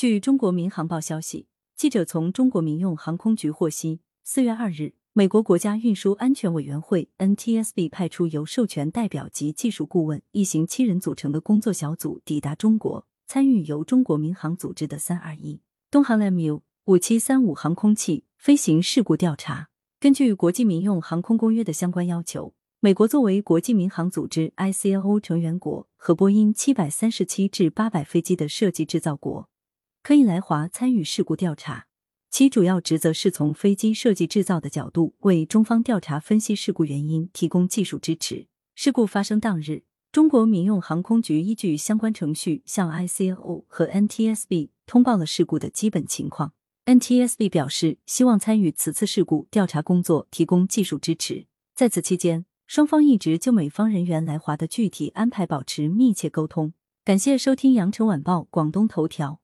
据中国民航报消息，记者从中国民用航空局获悉，四月二日，美国国家运输安全委员会 NTSB 派出由授权代表及技术顾问一行七人组成的工作小组抵达中国，参与由中国民航组织的三二一东航 MU 五七三五航空器飞行事故调查。根据国际民用航空公约的相关要求。美国作为国际民航组织 ICAO 成员国和波音七百三十七至八百飞机的设计制造国，可以来华参与事故调查。其主要职责是从飞机设计制造的角度，为中方调查分析事故原因，提供技术支持。事故发生当日，中国民用航空局依据相关程序向 ICAO 和 NTSB 通报了事故的基本情况。NTSB 表示希望参与此次事故调查工作，提供技术支持。在此期间，双方一直就美方人员来华的具体安排保持密切沟通。感谢收听羊城晚报广东头条。